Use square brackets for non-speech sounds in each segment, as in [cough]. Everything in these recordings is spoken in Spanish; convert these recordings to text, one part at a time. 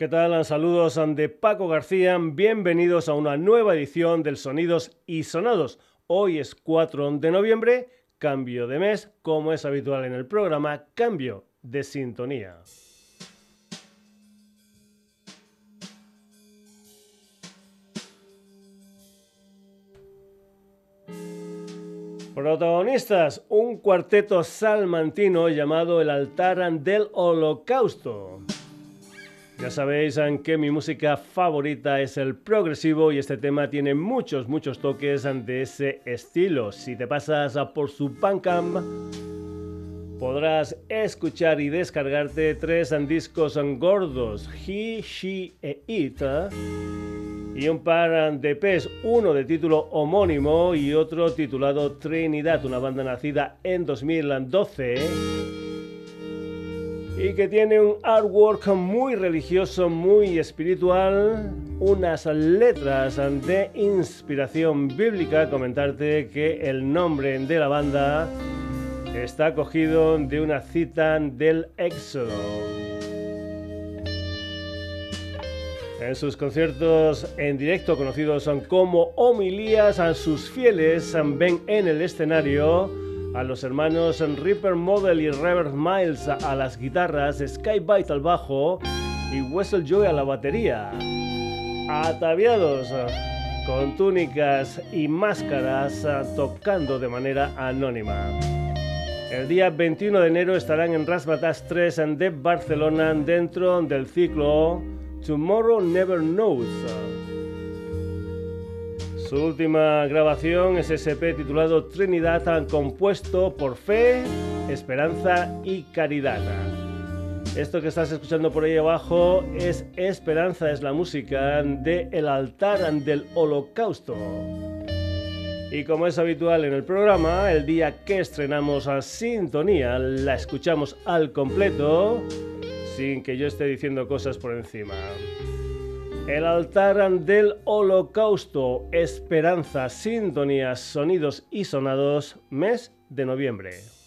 ¿Qué tal? Saludos de Paco García. Bienvenidos a una nueva edición del Sonidos y Sonados. Hoy es 4 de noviembre, cambio de mes, como es habitual en el programa, cambio de sintonía. Protagonistas, un cuarteto salmantino llamado El Altar del Holocausto. Ya sabéis que mi música favorita es el progresivo y este tema tiene muchos, muchos toques de ese estilo. Si te pasas por su Bandcamp, podrás escuchar y descargarte tres discos gordos, He, She e It, y un par de EPs, uno de título homónimo y otro titulado Trinidad, una banda nacida en 2012 y que tiene un artwork muy religioso, muy espiritual, unas letras de inspiración bíblica. Comentarte que el nombre de la banda está cogido de una cita del Éxodo. En sus conciertos en directo conocidos como homilías, a sus fieles ven en el escenario a los hermanos Ripper Model y Robert Miles a las guitarras, Sky Bite al bajo y Wessel Joy a la batería. Ataviados con túnicas y máscaras tocando de manera anónima. El día 21 de enero estarán en Rasmatas 3 de Barcelona dentro del ciclo Tomorrow Never Knows. Su última grabación es SP titulado Trinidad, compuesto por fe, esperanza y caridad. Esto que estás escuchando por ahí abajo es Esperanza, es la música de El altar del holocausto. Y como es habitual en el programa, el día que estrenamos a Sintonía la escuchamos al completo sin que yo esté diciendo cosas por encima. El altar del holocausto, esperanza, sintonías, sonidos y sonados, mes de noviembre.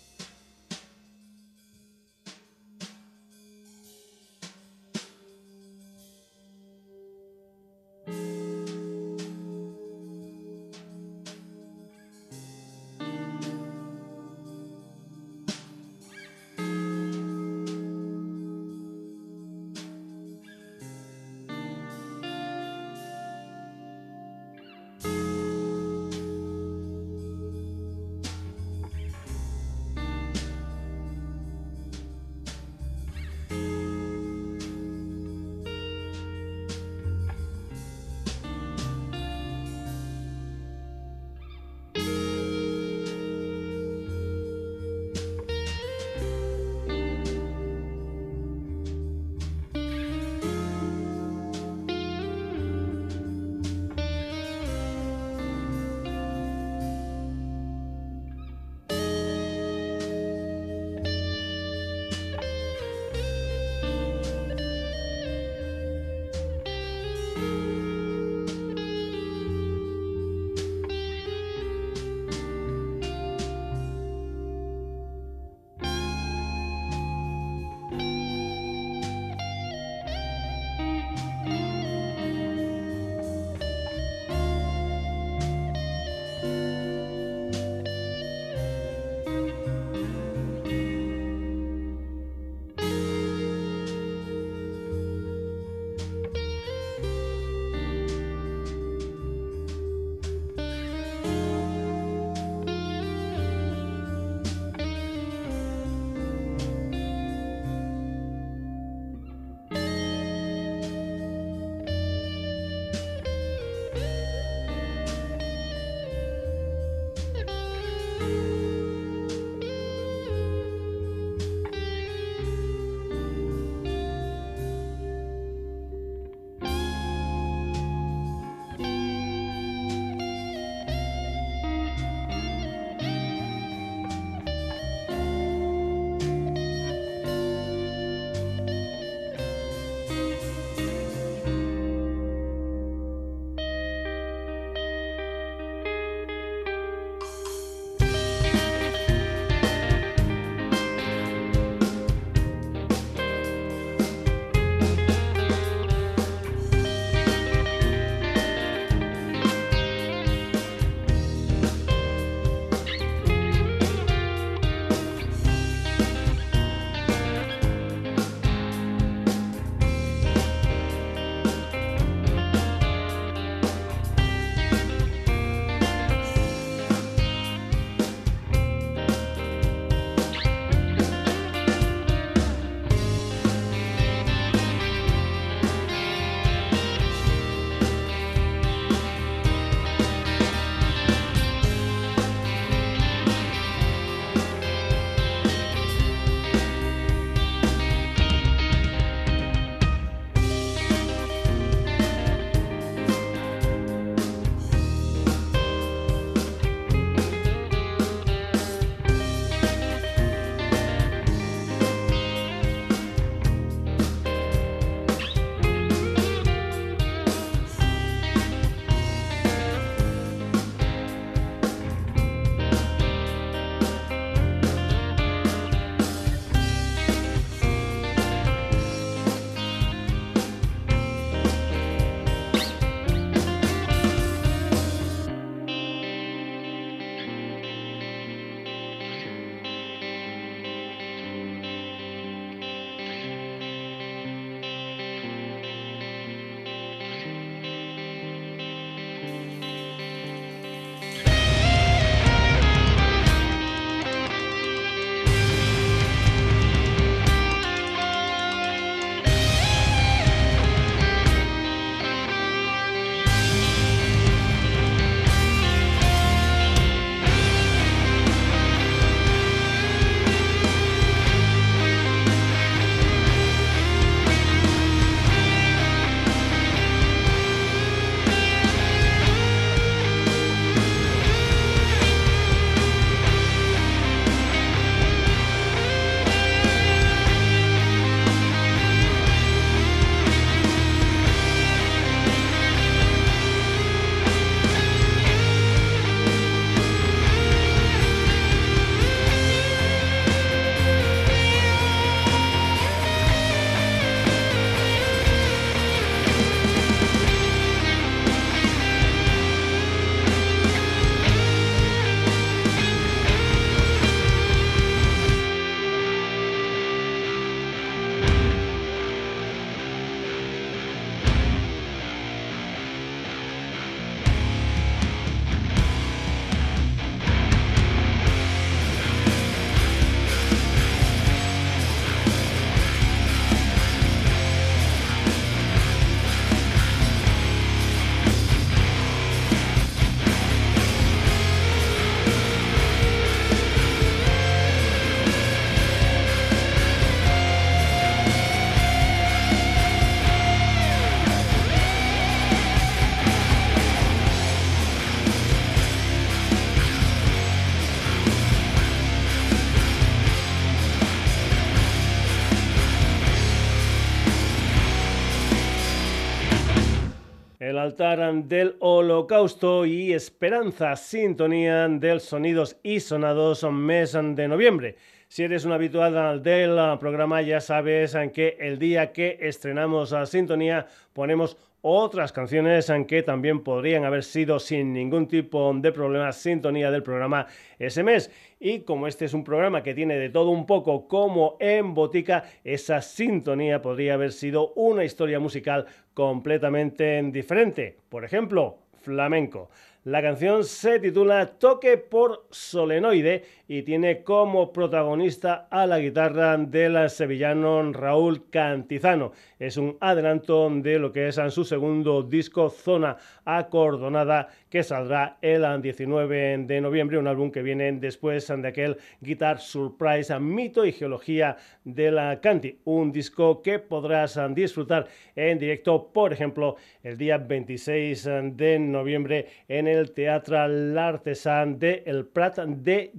El altar del holocausto y esperanza, sintonía del sonidos y sonados mes de noviembre. Si eres un habitual del programa ya sabes que el día que estrenamos a Sintonía ponemos otras canciones que también podrían haber sido sin ningún tipo de problema sintonía del programa ese mes. Y como este es un programa que tiene de todo un poco como en botica, esa sintonía podría haber sido una historia musical completamente diferente. Por ejemplo, flamenco. La canción se titula Toque por Solenoide y tiene como protagonista a la guitarra del sevillano Raúl Cantizano. Es un adelanto de lo que es su segundo disco Zona Acordonada que saldrá el 19 de noviembre, un álbum que viene después de aquel Guitar Surprise, mito y geología de la Canti, un disco que podrás disfrutar en directo, por ejemplo, el día 26 de noviembre en el Teatro L'Artesan de El Prat de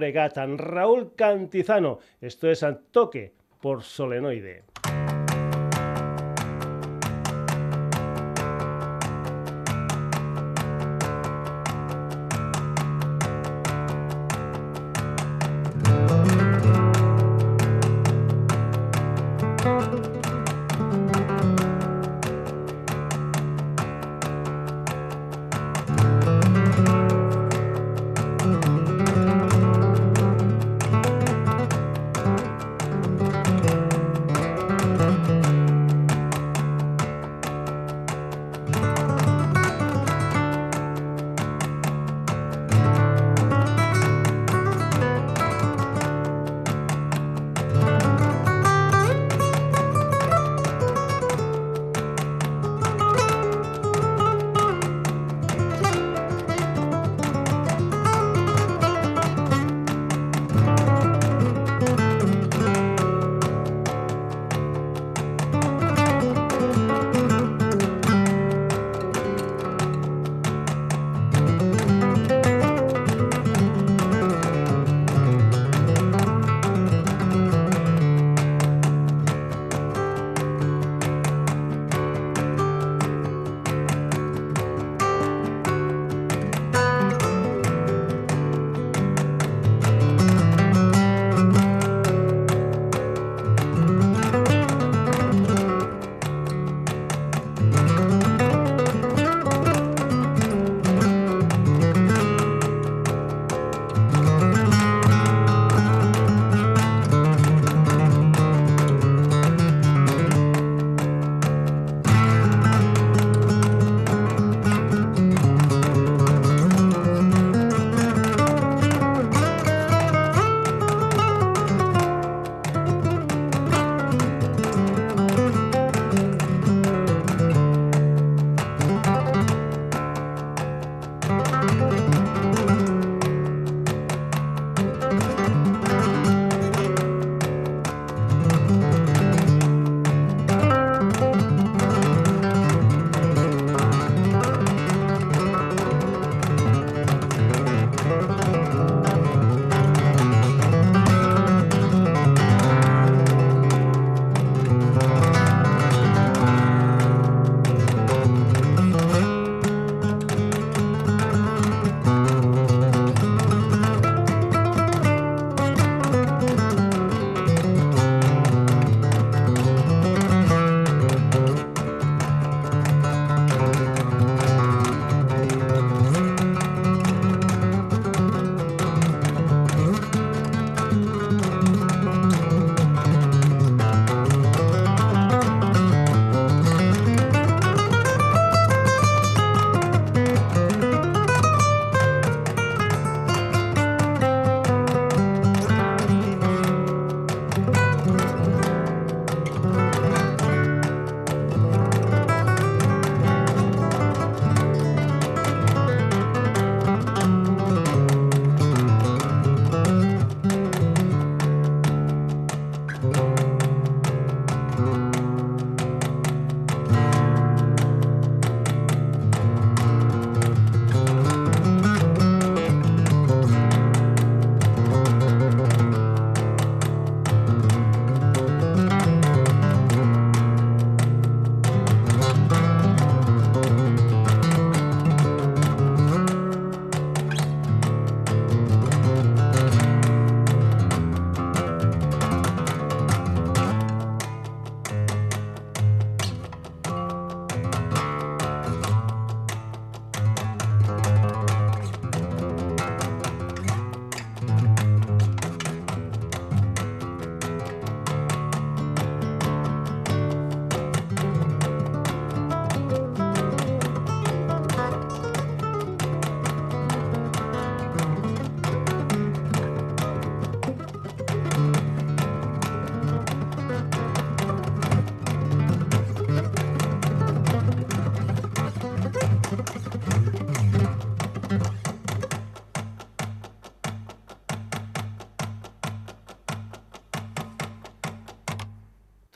Llobregat. Raúl Cantizano, esto es Toque por Solenoide.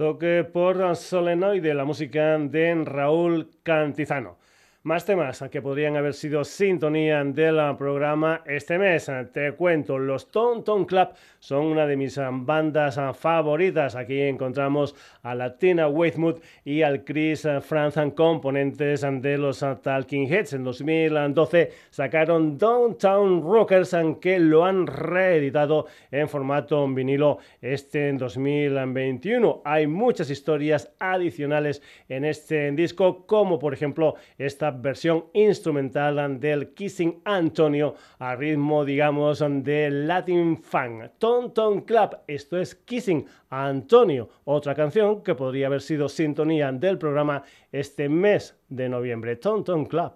Toque por solenoide, la música de Raúl Cantizano. Más temas que podrían haber sido sintonía del programa este mes. Te cuento, los Ton Ton Club son una de mis bandas favoritas. Aquí encontramos a la Tina Weymouth y al Chris Franz, componentes de los Talking Heads. En 2012 sacaron Downtown Rockers, que lo han reeditado en formato vinilo este en 2021. Hay muchas historias adicionales en este disco, como por ejemplo esta versión instrumental del Kissing Antonio a ritmo, digamos, de Latin Funk. Ton Ton Club, esto es Kissing Antonio, otra canción que podría haber sido sintonía del programa este mes de noviembre. Ton Ton Club.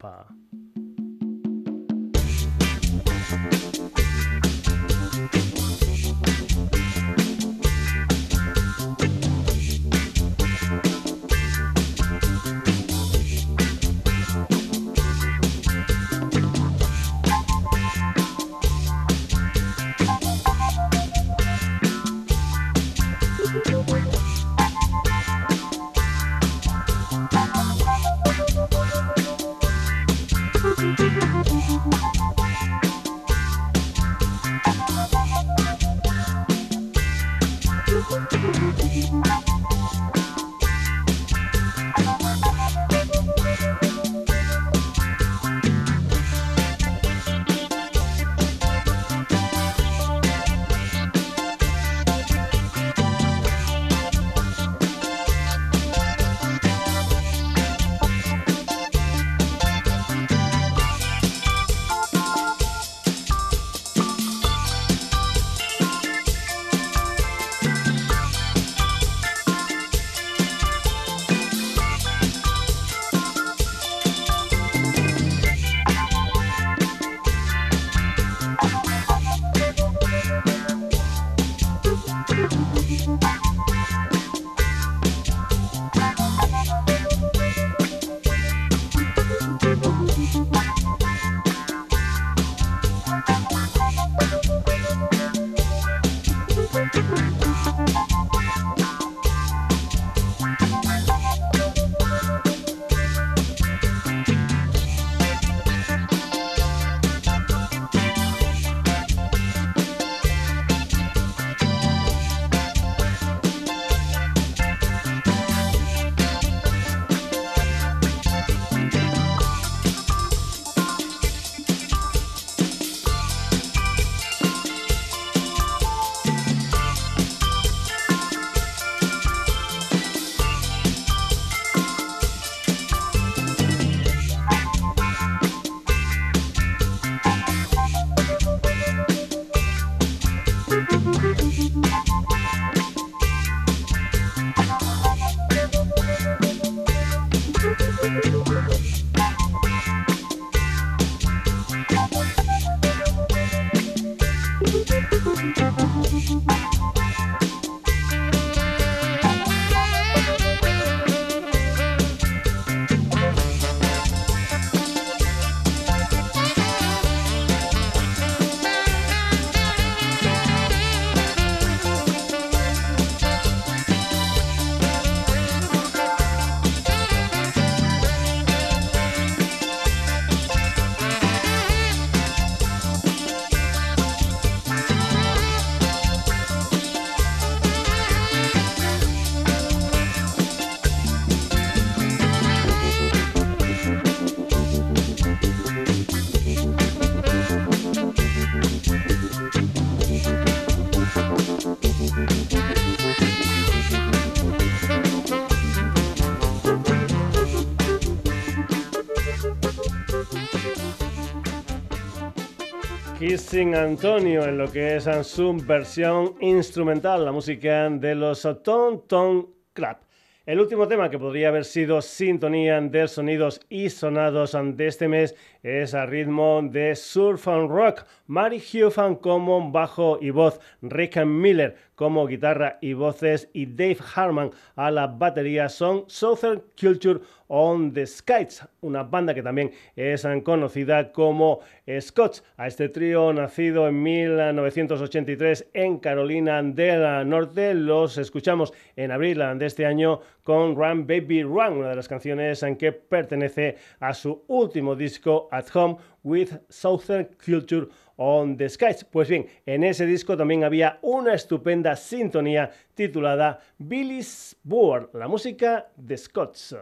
Kissing Antonio en lo que es su versión instrumental, la música de los Ton Ton Club. El último tema que podría haber sido sintonía de sonidos y sonados de este mes es a ritmo de surf and rock. Mary Huffan como bajo y voz, Rick Miller como guitarra y voces y Dave Harman a la batería son Southern Culture on the Skies, una banda que también es conocida como Scots. A este trío nacido en 1983 en Carolina del Norte los escuchamos en abril de este año con Run Baby Run, una de las canciones en que pertenece a su último disco At Home with Southern Culture on the Skies. Pues bien, en ese disco también había una estupenda sintonía titulada Billy's Board, la música de Scots.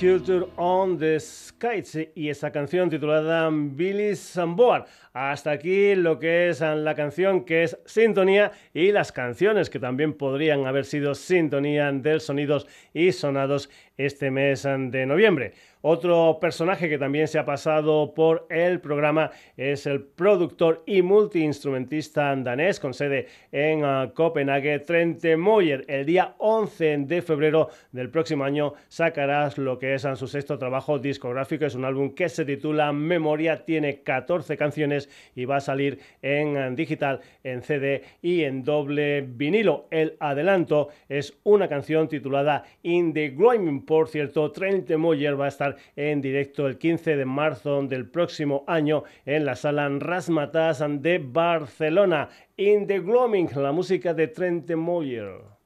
Culture on the Skies y esa canción titulada Billy Samboard. Hasta aquí lo que es la canción que es sintonía y las canciones que también podrían haber sido sintonía del sonidos y sonados este mes de noviembre. Otro personaje que también se ha pasado por el programa es el productor y multiinstrumentista danés con sede en uh, Copenhague, Trente Moyer. El día 11 de febrero del próximo año sacarás lo que es su sexto trabajo discográfico. Es un álbum que se titula Memoria, tiene 14 canciones y va a salir en uh, digital, en CD y en doble vinilo. El adelanto es una canción titulada In the Gloaming. Por cierto, Trente Moyer va a estar en directo el 15 de marzo del próximo año en la sala Rasmatas de Barcelona. In the Gloaming, la música de Trent Moyer.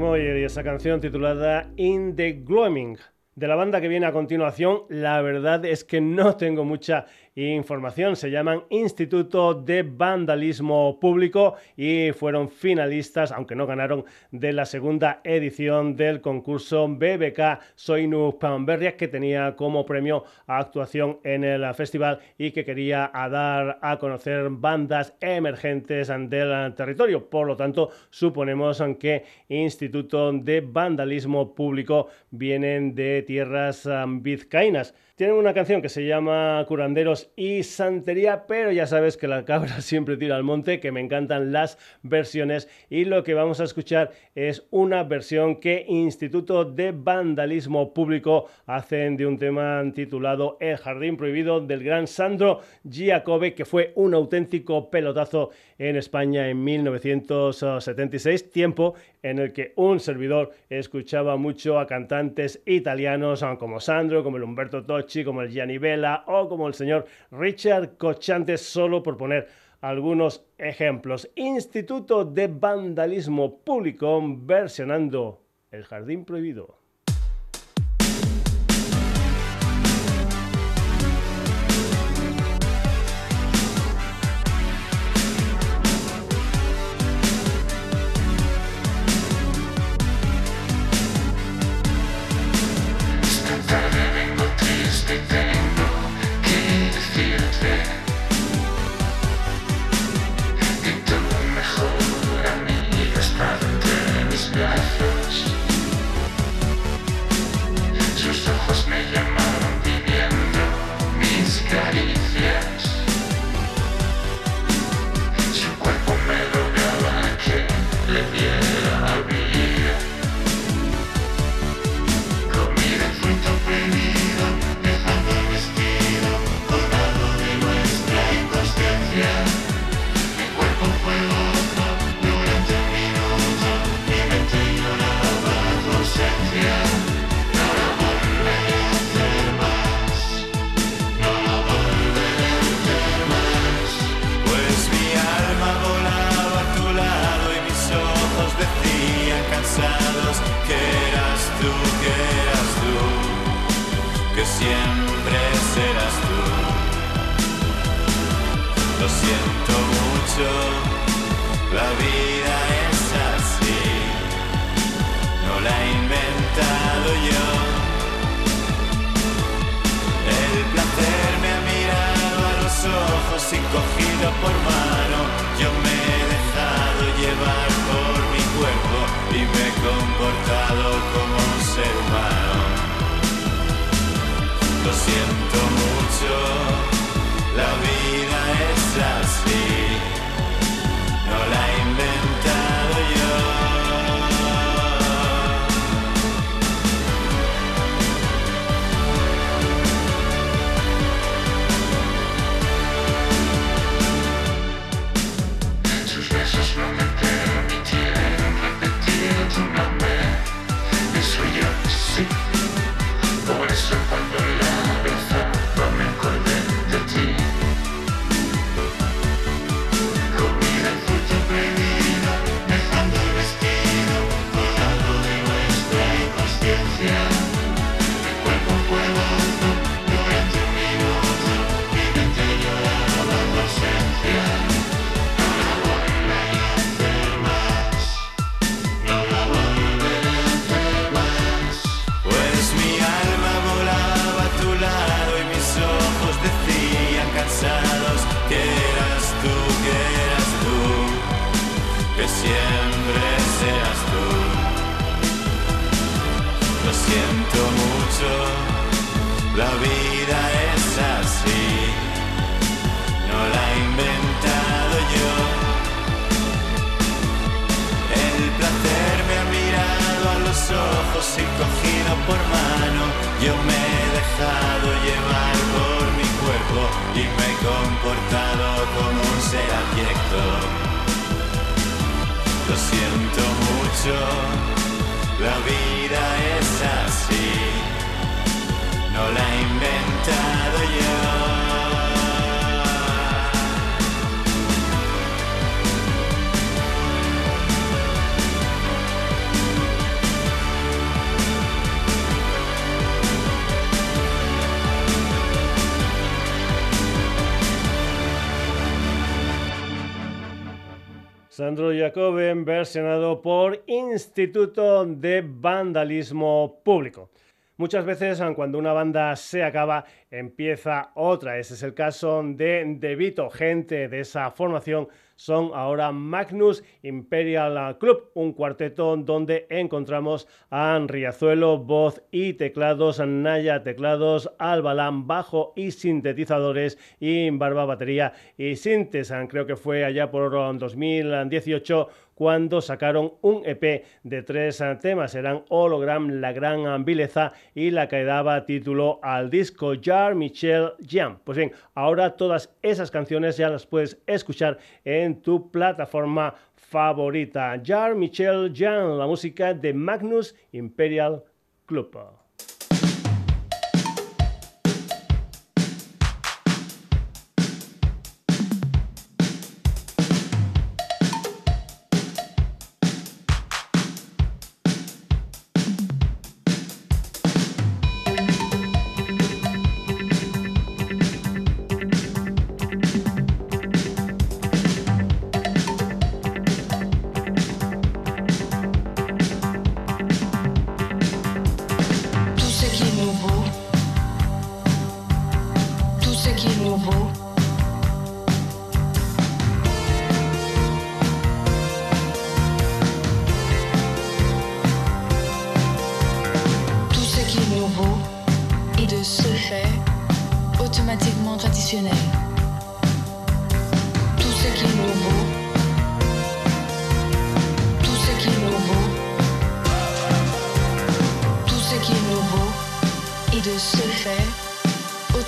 Y esa canción titulada In the Gloaming. De la banda que viene a continuación, la verdad es que no tengo mucha información. Se llaman Instituto de Vandalismo Público y fueron finalistas, aunque no ganaron, de la segunda edición del concurso BBK Soinu Pamberria, que tenía como premio actuación en el festival y que quería dar a conocer bandas emergentes del territorio. Por lo tanto, suponemos que Instituto de Vandalismo Público vienen de tierras vizcaínas. Tienen una canción que se llama Curanderos y Santería, pero ya sabes que la cabra [laughs] siempre tira al monte, que me encantan las versiones. Y lo que vamos a escuchar es una versión que Instituto de Vandalismo Público hacen de un tema titulado El Jardín Prohibido del gran Sandro Giacobbe, que fue un auténtico pelotazo en España en 1976, tiempo en el que un servidor escuchaba mucho a cantantes italianos como Sandro, como el Humberto Tocci, como el Gianni Vella o como el señor Richard Cochante, solo por poner algunos ejemplos. Instituto de Vandalismo Público versionando El Jardín Prohibido. La vida es así, no la he inventado yo. El placer me ha mirado a los ojos y cogido por mano. Yo me he dejado llevar por mi cuerpo y me he comportado como un ser abierto. Lo siento mucho, la vida es Sandro Jacoben versionado por Instituto de Vandalismo Público. Muchas veces cuando una banda se acaba empieza otra. Ese es el caso de Devito, gente de esa formación son ahora Magnus Imperial Club, un cuarteto donde encontramos a Riazuelo, voz y teclados, Naya, teclados, Albalán, bajo y sintetizadores y Barba, batería y sintes. Creo que fue allá por 2018 cuando sacaron un EP de tres temas. Eran Hologram, La Gran Vileza y la que daba título al disco Jar Michel Jam. Pues bien, ahora todas esas canciones ya las puedes escuchar en tu plataforma favorita. Jar Michel Jam, la música de Magnus Imperial Club.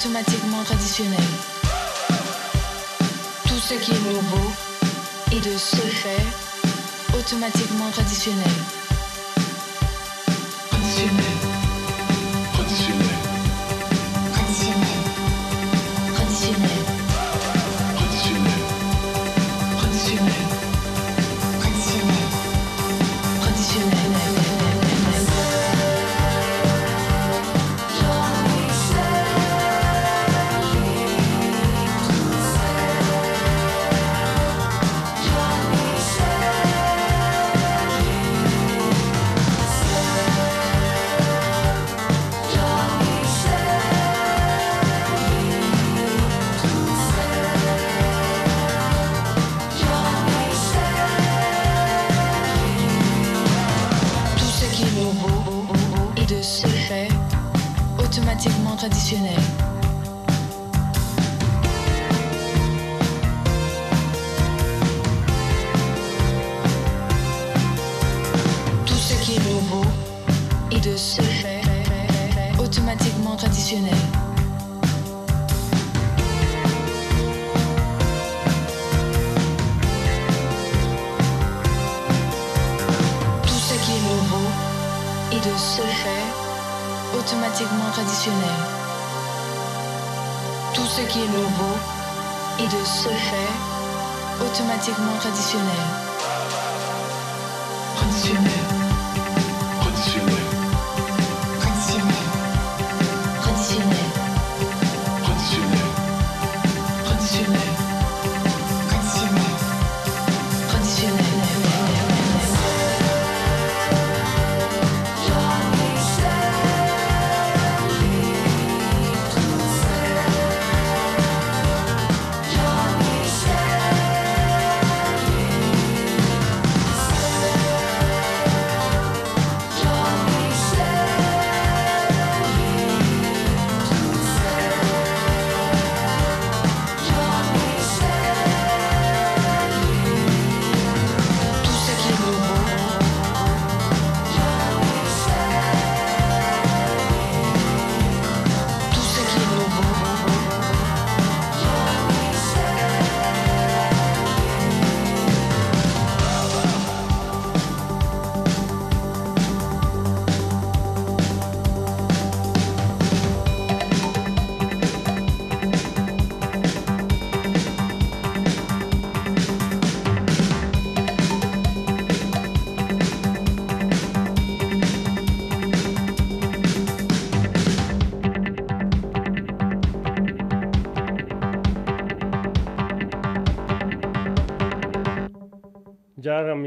automatiquement traditionnel. Tout ce qui est nouveau est de ce fait automatiquement traditionnel. Traditionnel.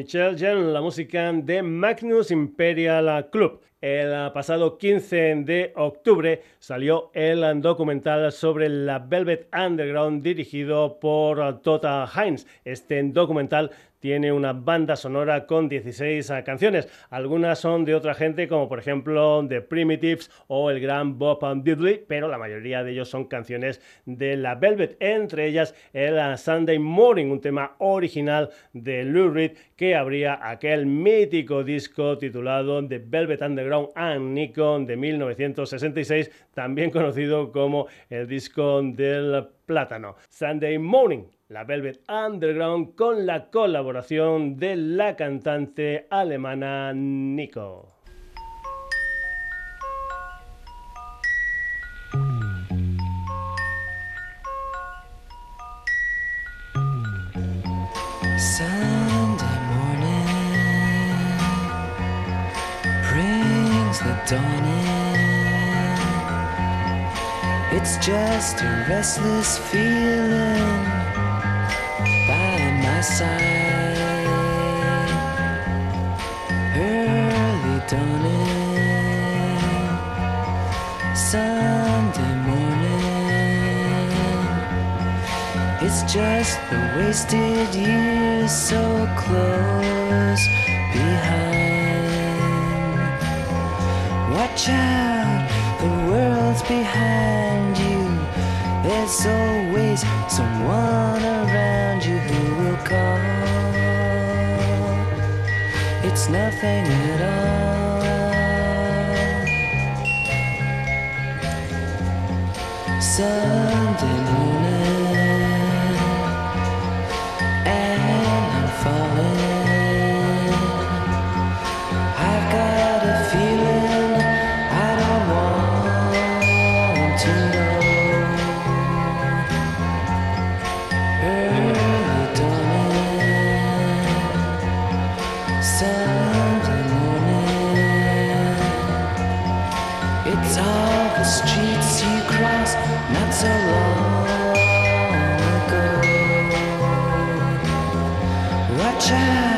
Jean-Michel Jean, la música de Magnus Imperial Club. El pasado 15 de octubre salió el documental sobre la Velvet Underground dirigido por Tota Hines. Este documental tiene una banda sonora con 16 ah, canciones. Algunas son de otra gente, como por ejemplo The Primitives o el gran Bob Diddley, pero la mayoría de ellos son canciones de la Velvet, entre ellas el ah, Sunday Morning, un tema original de Lou Reed que abría aquel mítico disco titulado The Velvet Underground and Nikon de 1966, también conocido como el disco del plátano. Sunday Morning la Velvet Underground con la colaboración de la cantante alemana Nico. Sunday morning brings the dawn in. It's just a restless feeling. Side. Early dawning, Sunday morning. It's just the wasted years so close behind. Watch out, the world's behind you. There's always someone around you who It's nothing at all. Sunday morning, the streets you crossed not so long ago. Watch out,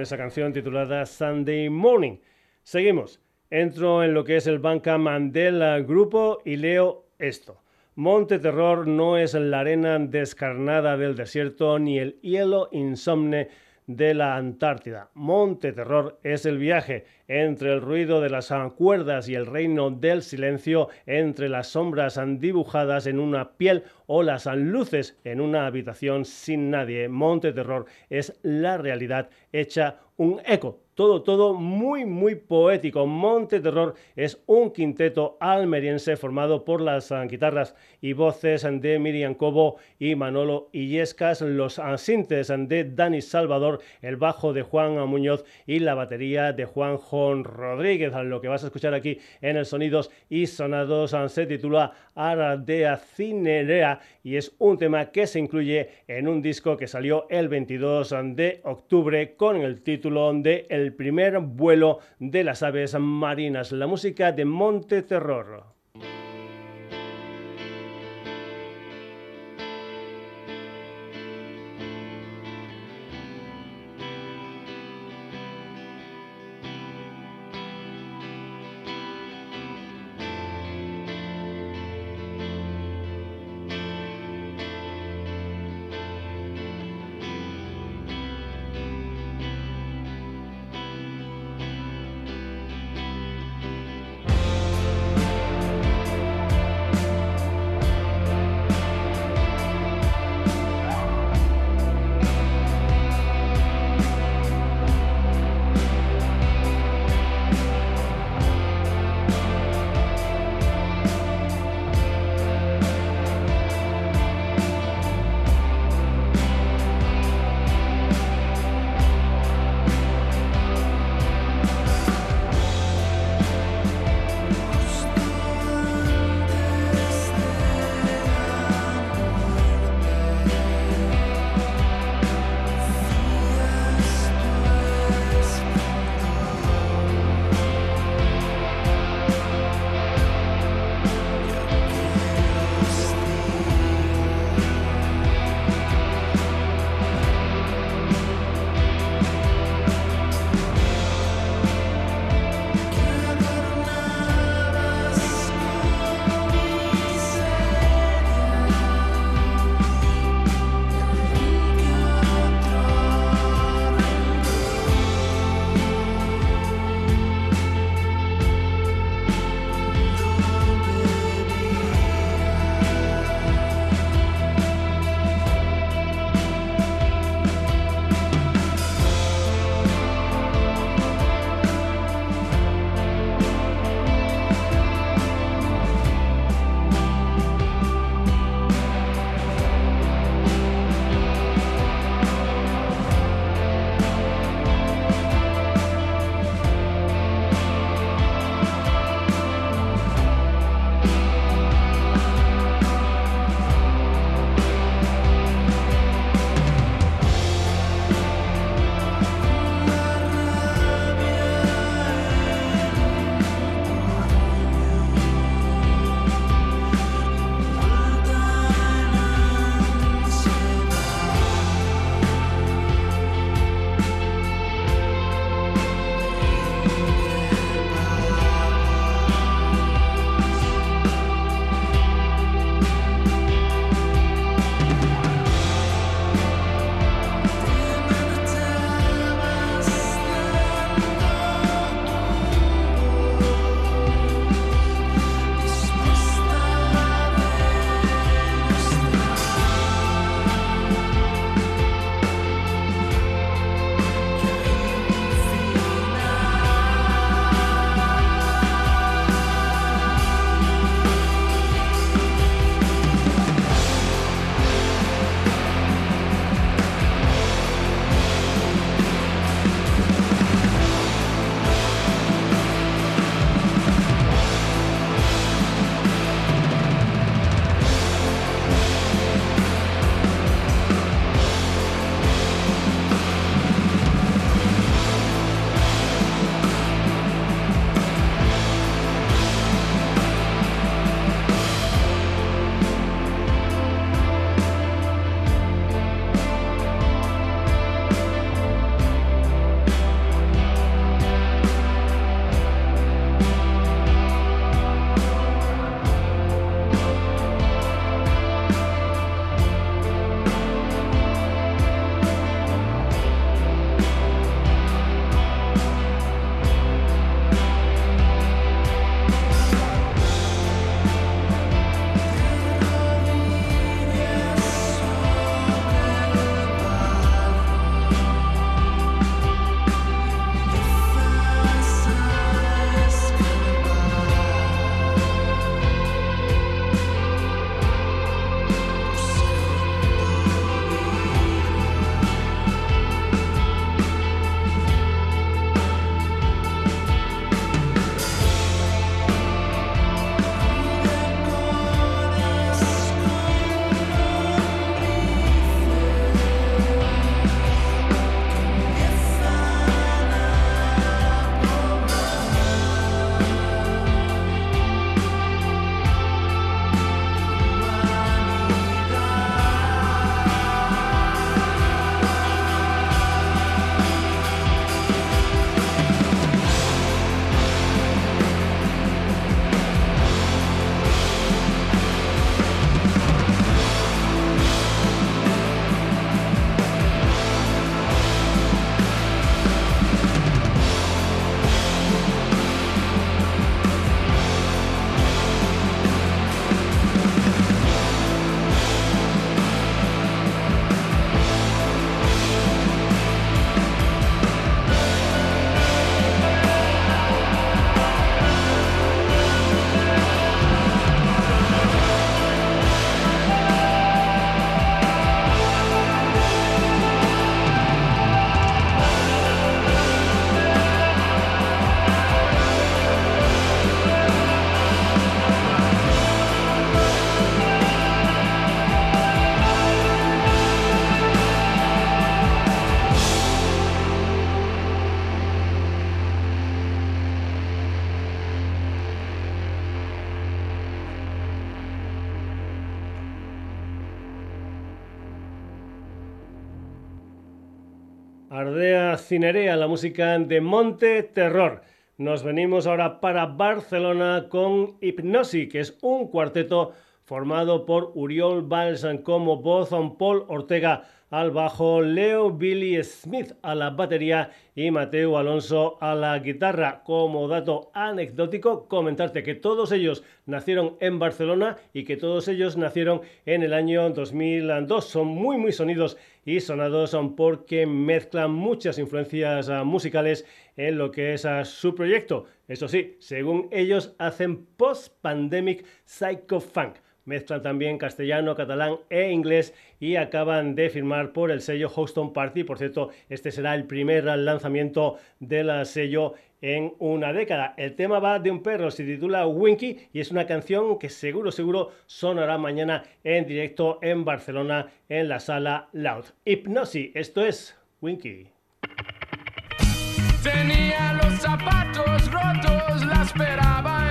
esa canción titulada Sunday Morning. Seguimos. Entro en lo que es el Bandcamp del grupo y leo esto. Monte Terror no es la arena descarnada del desierto ni el hielo insomne de la Antártida. Monte Terror es el viaje entre el ruido de las cuerdas y el reino del silencio, entre las sombras dibujadas en una piel o las luces en una habitación sin nadie. Monte Terror es la realidad hecha un eco. Todo, todo muy, muy poético. Monte Terror es un quinteto almeriense formado por las ah, guitarras y voces de Miriam Cobo y Manolo Illescas, los ah, sintes de Dani Salvador, el bajo de Juan Muñoz y la batería de Juanjo Rodríguez. Lo que vas a escuchar aquí en el Sonidos y Sonados ah, se titula Ardea Cinerea y es un tema que se incluye en un disco que salió el 22 de octubre con el título de El primer vuelo de las aves marinas, la música de Monte Terror. Cinerea, la música de Monte Terror. Nos venimos ahora para Barcelona con Hipnosis, que es un cuarteto formado por Uriol Balsan como voz, Paul Ortega al bajo, Leo Billy Smith a la batería y Mateo Alonso a la guitarra. Como dato anecdótico, comentarte que todos ellos nacieron en Barcelona y que todos ellos nacieron en el año 2002. Son muy muy sonidos y sonados porque mezclan muchas influencias ah, musicales en lo que es ah, su proyecto. Eso sí, según ellos hacen post-pandemic psycho-funk mezclan también castellano, catalán e inglés y acaban de firmar por el sello Houston Party. Por cierto, este será el primer lanzamiento del sello en una década. El tema va de un perro, se titula Winky y es una canción que seguro, seguro sonará mañana en directo en Barcelona en la sala Loud. Hipnosis, esto es Winky. Tenía los zapatos rotos, la esperaba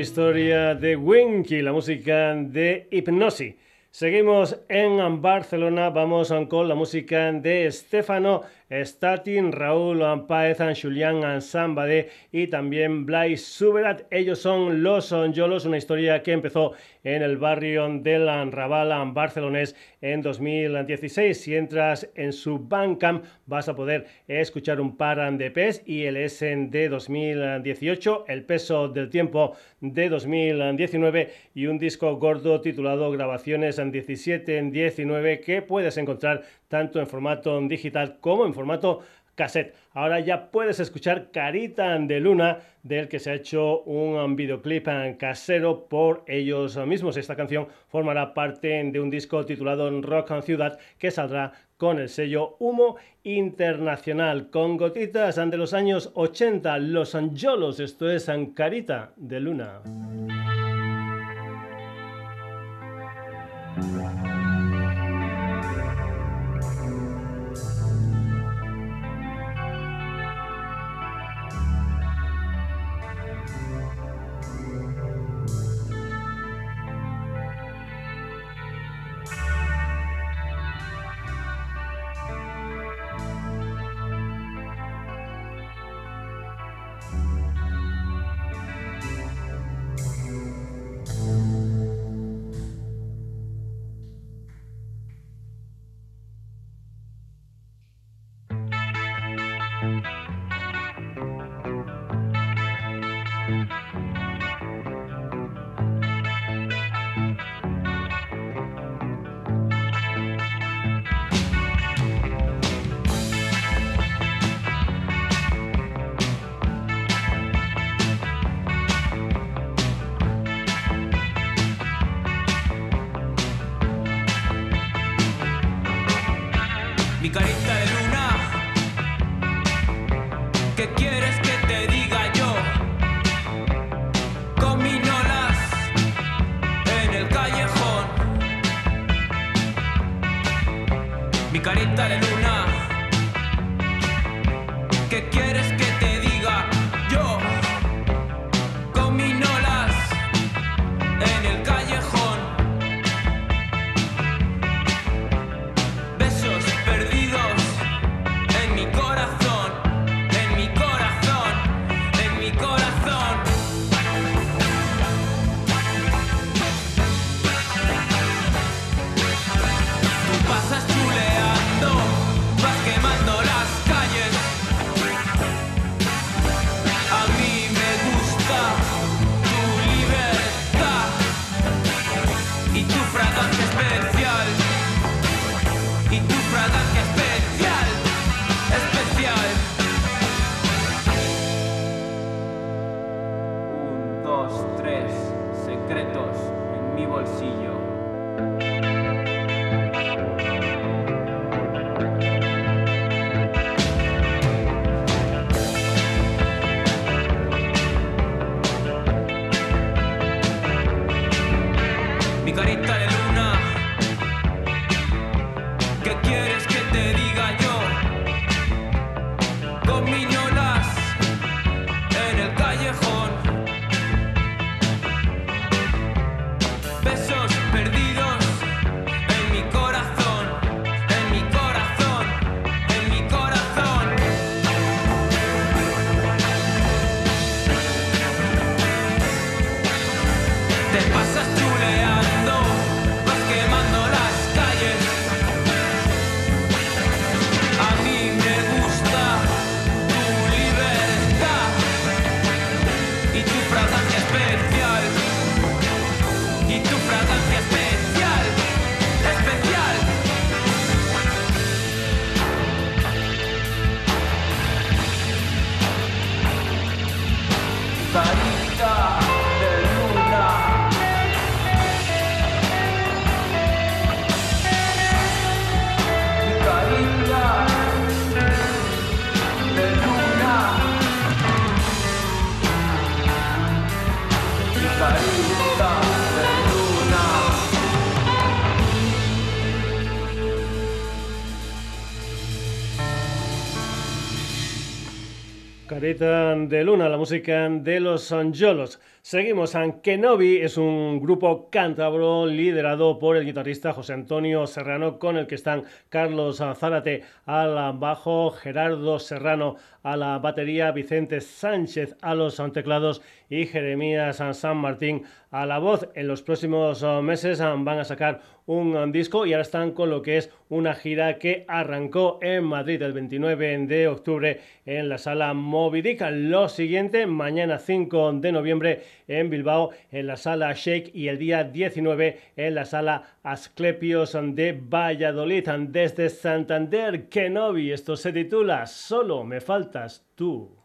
historia de Winky, la música de Hipnosis. Seguimos en Barcelona, vamos con la música de Stefano Statin, Raúl Paez, Julián Sambade y también Blaise Suberat. Ellos son Los Yolos, una historia que empezó en el barrio del Raval barcelonés en 2016. Si entras en su Bandcamp vas a poder escuchar un par de PES y el SN de 2018, El peso del tiempo de 2019 y un disco gordo titulado Grabaciones en 17 en 19 que puedes encontrar tanto en formato digital como en formato cassette. Ahora ya puedes escuchar Carita de Luna, del que se ha hecho un videoclip casero por ellos mismos. Esta canción formará parte de un disco titulado Rock and Ciudad que saldrá con el sello Humo Internacional, con gotitas de los años 80, Los Anjolos, esto es Carita de Luna. De Luna, la música de los Anjolos. Seguimos, Kenobi es un grupo cántabro liderado por el guitarrista José Antonio Serrano, con el que están Carlos Zárate al bajo, Gerardo Serrano a la batería, Vicente Sánchez a los teclados y Jeremías San Martín a la voz. En los próximos meses van a sacar un disco y ahora están con lo que es una gira que arrancó en Madrid el 29 de octubre en la sala Moby Lo siguiente, mañana 5 de noviembre en Bilbao en la sala Shake y el día 19 en la sala Asclepios de Valladolid. Desde Santander, Kenobi, esto se titula Solo me faltas tú.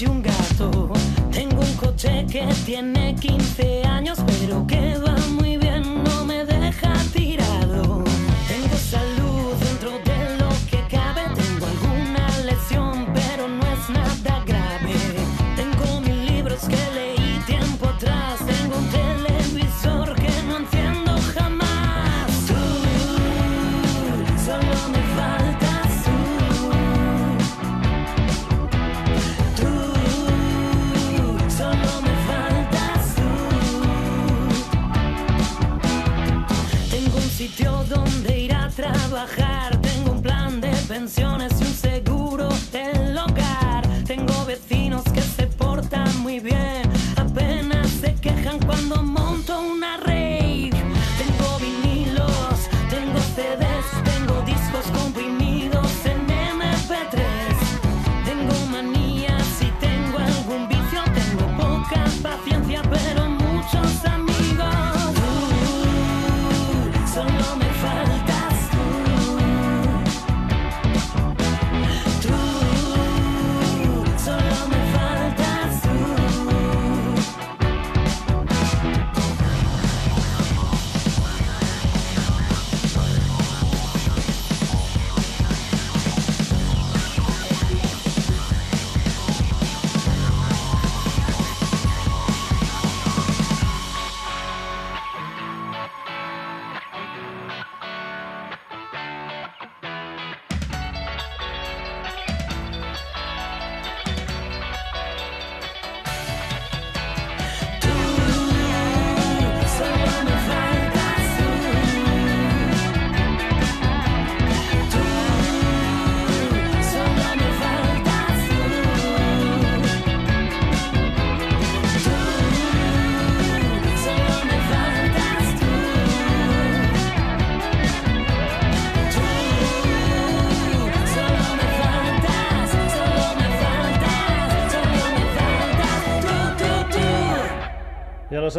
Y un gato. Tengo un coche que tiene 15 años,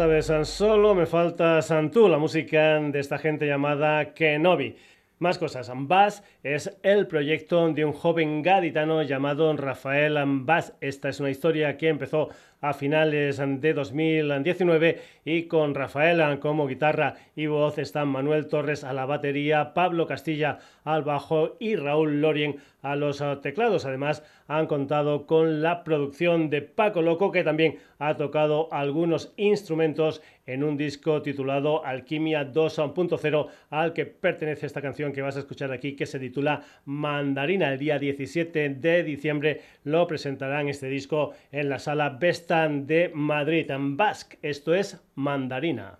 sabes, solo me falta Santú, la música de esta gente llamada Kenobi. Más cosas. Bass es el proyecto de un joven gaditano llamado Rafael Bass. Esta es una historia que empezó a finales de 2019 y con Rafael como guitarra y voz están Manuel Torres a la batería, Pablo Castilla al bajo y Raúl Lorien a los eh, teclados. Además han contado con la producción de Paco Loco que también ha tocado algunos instrumentos en un disco titulado Alquimia 2.0 al que pertenece esta canción que vas a escuchar aquí que se titula Mandarina. El día 17 de diciembre lo presentarán este disco en la sala Vestan de Madrid en Basque. Esto es Mandarina.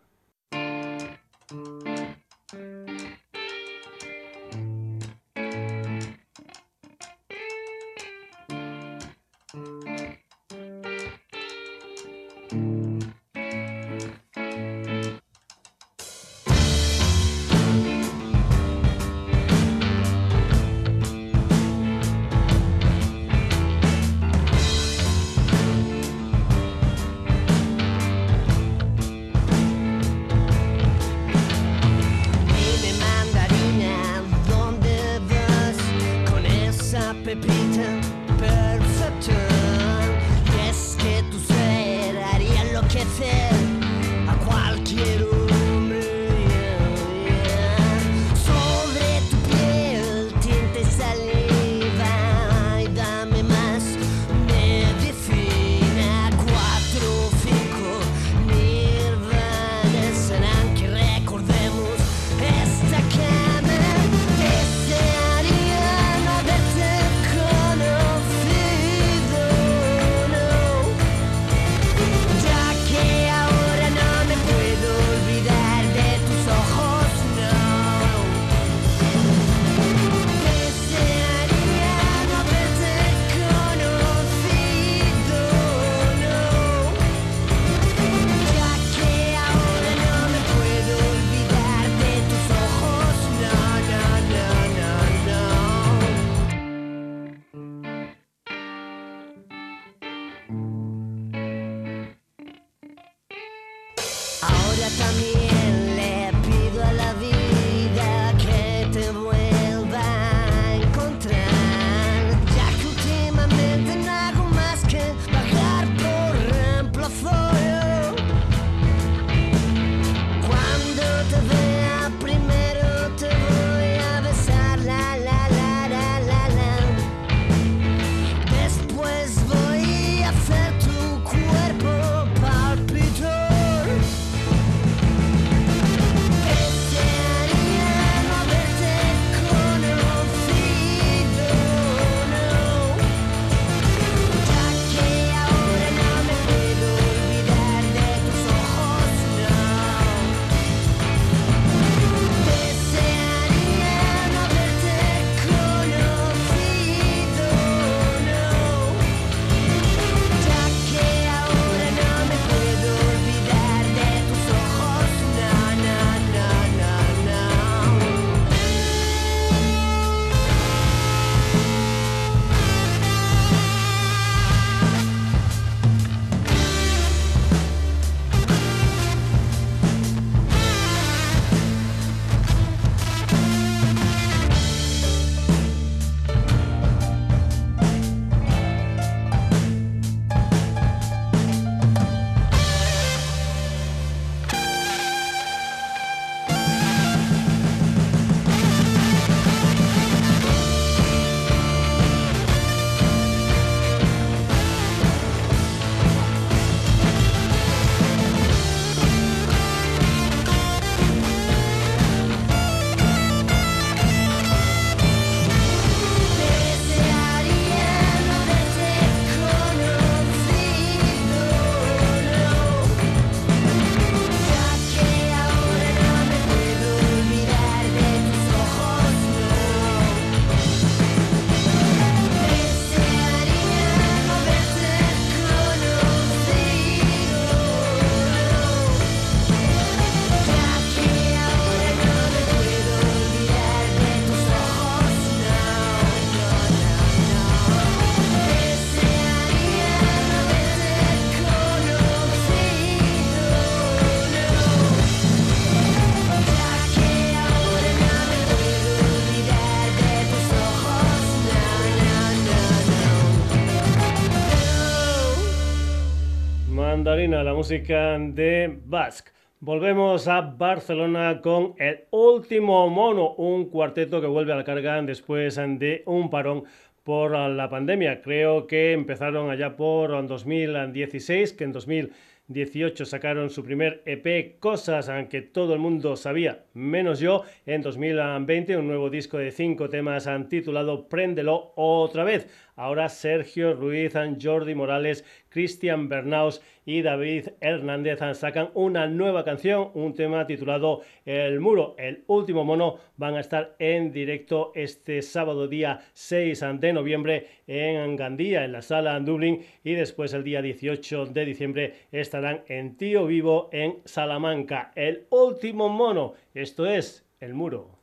La música de Basque. Volvemos a Barcelona con el último mono, un cuarteto que vuelve a la carga después de un parón por la pandemia. Creo que empezaron allá por 2016, que en 2018 sacaron su primer EP, cosas que todo el mundo sabía, menos yo. En 2020 un nuevo disco de cinco temas titulado Préndelo otra vez. Ahora Sergio Ruiz, Jordi Morales, Cristian Bernaus y David Hernández sacan una nueva canción, un tema titulado El Muro. El último mono van a estar en directo este sábado día 6 de noviembre en Gandía, en la sala Dublín, y después el día 18 de diciembre estarán en Tío Vivo en Salamanca. El último mono, esto es El Muro.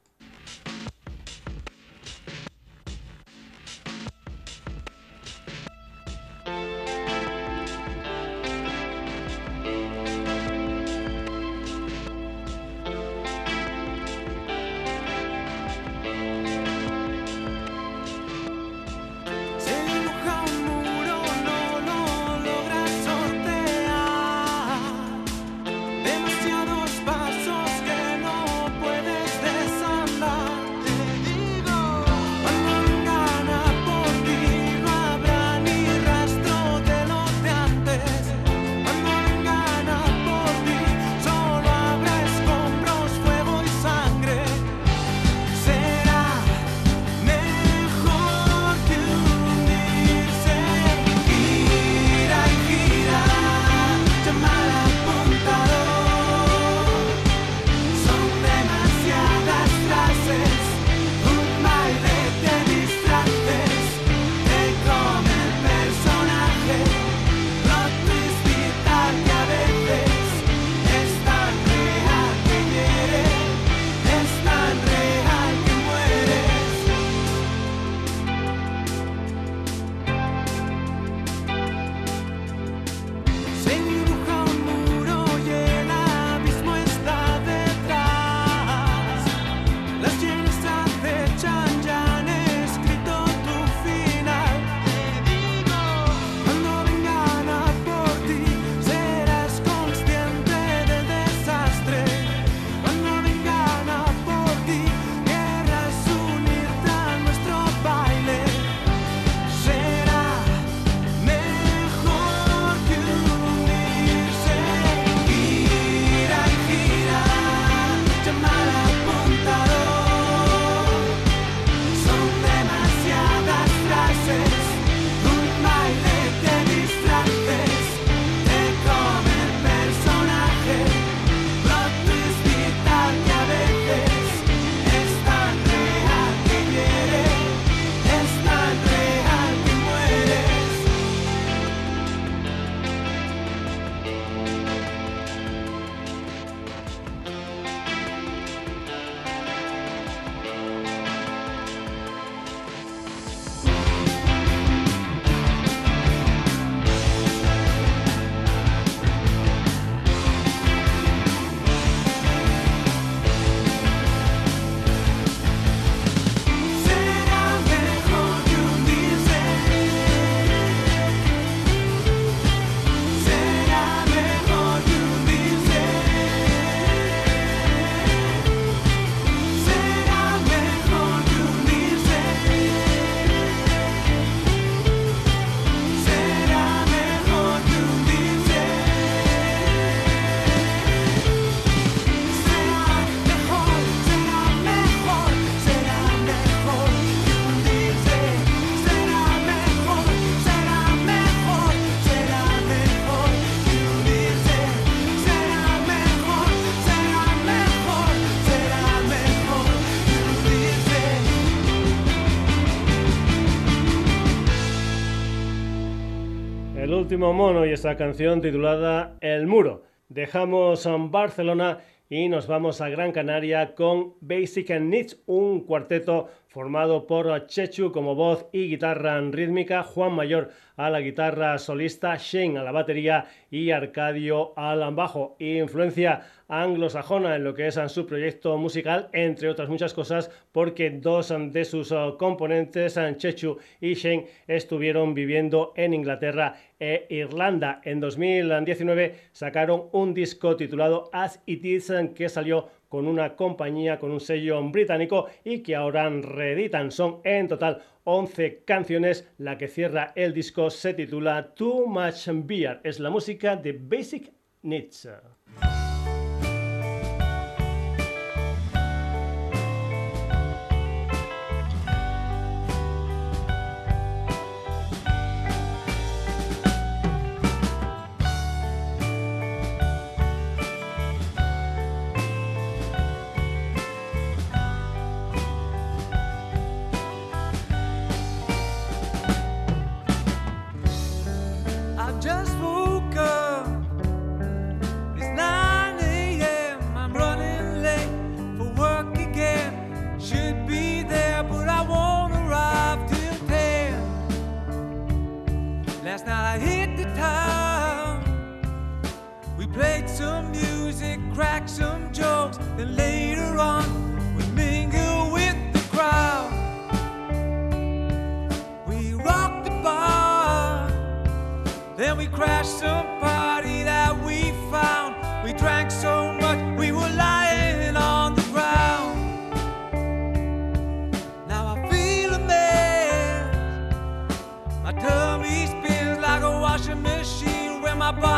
Mono y esta canción titulada El Muro. Dejamos en Barcelona y nos vamos a Gran Canaria con Basic and Needs, un cuarteto formado por Chechu como voz y guitarra rítmica, Juan Mayor a la guitarra solista, Shane a la batería y Arcadio al bajo. Influencia anglosajona en lo que es su proyecto musical, entre otras muchas cosas, porque dos de sus componentes, Chechu y Shane, estuvieron viviendo en Inglaterra e Irlanda. En 2019 sacaron un disco titulado As It Is que salió con una compañía con un sello británico y que ahora reeditan. Son en total 11 canciones. La que cierra el disco se titula Too Much Beer. Es la música de Basic Needs. my body.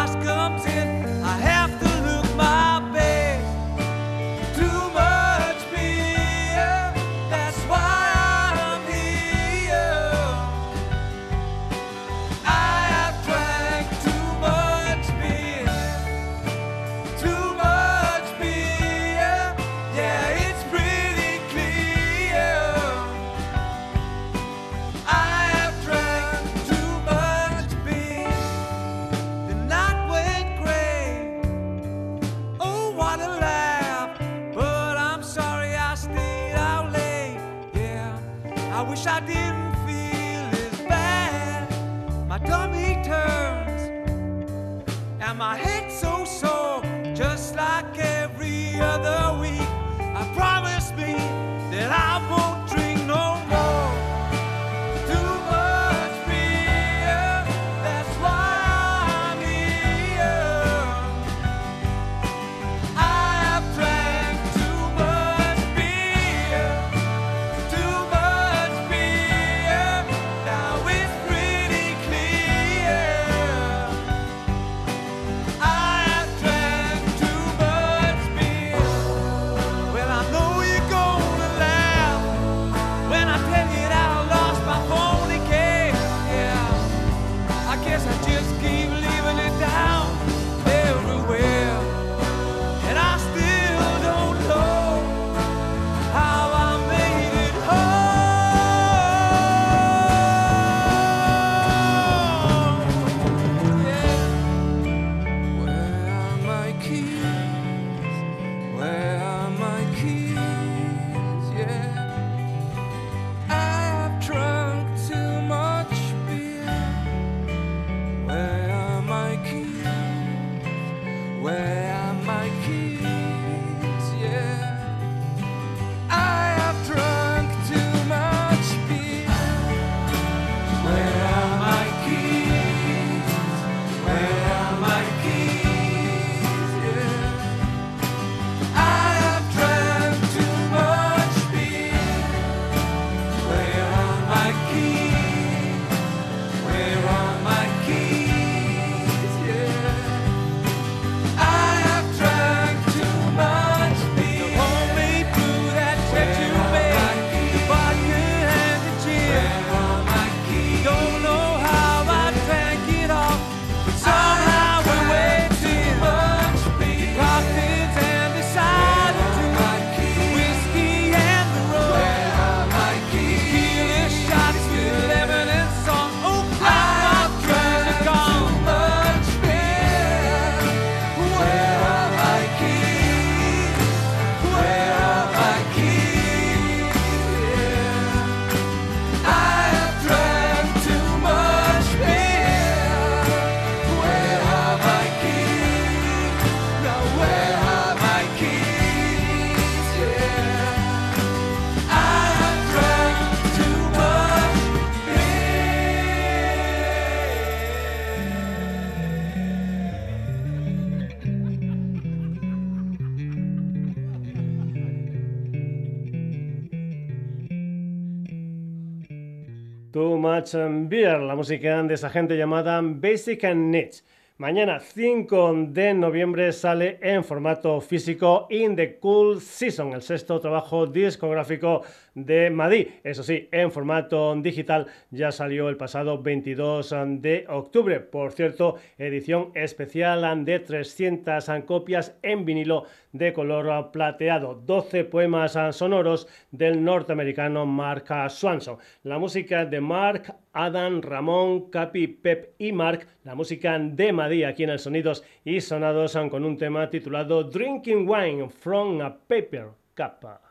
Beer, la música de esa gente llamada Basic and Needs. Mañana 5 de noviembre sale en formato físico In the Cool Season, el sexto trabajo discográfico de Madí. Eso sí, en formato digital ya salió el pasado 22 de octubre. Por cierto, edición especial de 300 copias en vinilo de color plateado. 12 poemas sonoros del norteamericano Mark Swanson. La música de Mark, Adam, Ramón, Capi, Pep y Mark. La música de Madí aquí en el Sonidos y Sonados con un tema titulado Drinking Wine from a Paper Cup.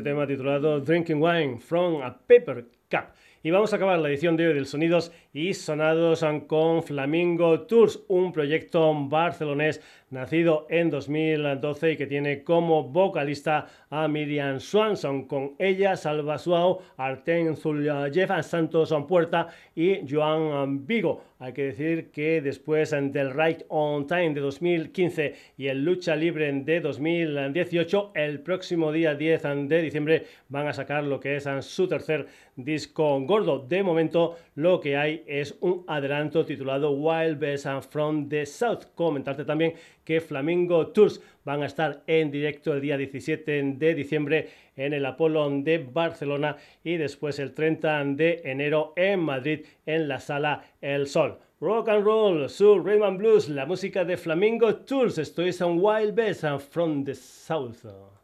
Tema titulado Drinking Wine from a Paper Cup. Y vamos a acabar la edición de hoy del Sonidos y Sonados con Flamingo Tours, un proyecto barcelonés nacido en 2012 y que tiene como vocalista a Miriam Swanson. Con ella, Salva Suau, Arten Zuljev, Santos Puerta y Joan Vigo. Hay que decir que después del Right on Time de 2015 y el Lucha Libre de 2018, el próximo día 10 de diciembre van a sacar lo que es su tercer disco gordo. De momento lo que hay es un adelanto titulado Wild Best from the South. Comentarte también que Flamingo Tours van a estar en directo el día 17 de diciembre en el Apolo de Barcelona y después el 30 de enero en Madrid en la sala El Sol. Rock and Roll, Soul, Rhythm Blues, la música de Flamingo Tours. Esto es un Wild Best from the South.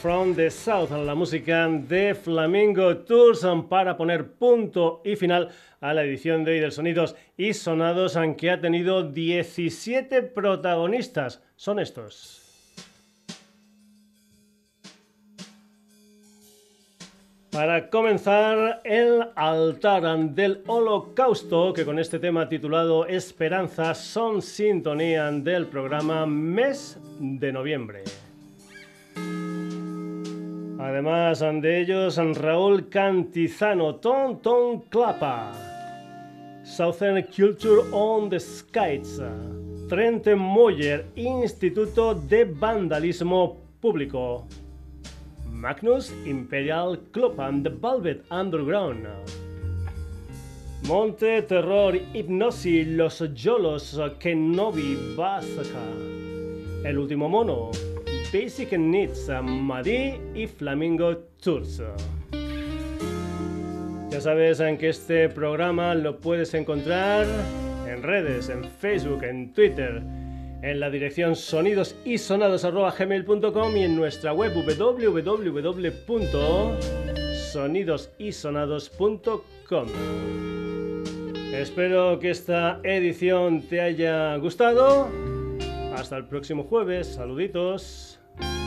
From the South, la música de Flamingo Tours para poner punto y final a la edición de hoy del Sonidos y Sonados, aunque ha tenido 17 protagonistas. Son estos. Para comenzar, el altar del holocausto, que con este tema titulado Esperanza son sintonía del programa Mes de Noviembre. Además de ellos, Raúl Cantizano, Ton Ton Clapa, Southern Culture on the Skies, Trent Moyer, Instituto de Vandalismo Público, Magnus Imperial Club and the Velvet Underground, Monte Terror, Hipnosis, Los Yolos, Kenobi, Bazooka, El Último Mono, Basic Needs, Madi y Flamingo Tours. Ya sabes en que este programa lo puedes encontrar en redes, en Facebook, en Twitter, en la dirección sonidosisonados.gmail.com y en nuestra web www.sonidosisonados.com. Espero que esta edición te haya gustado. Hasta el próximo jueves. Saluditos. thank you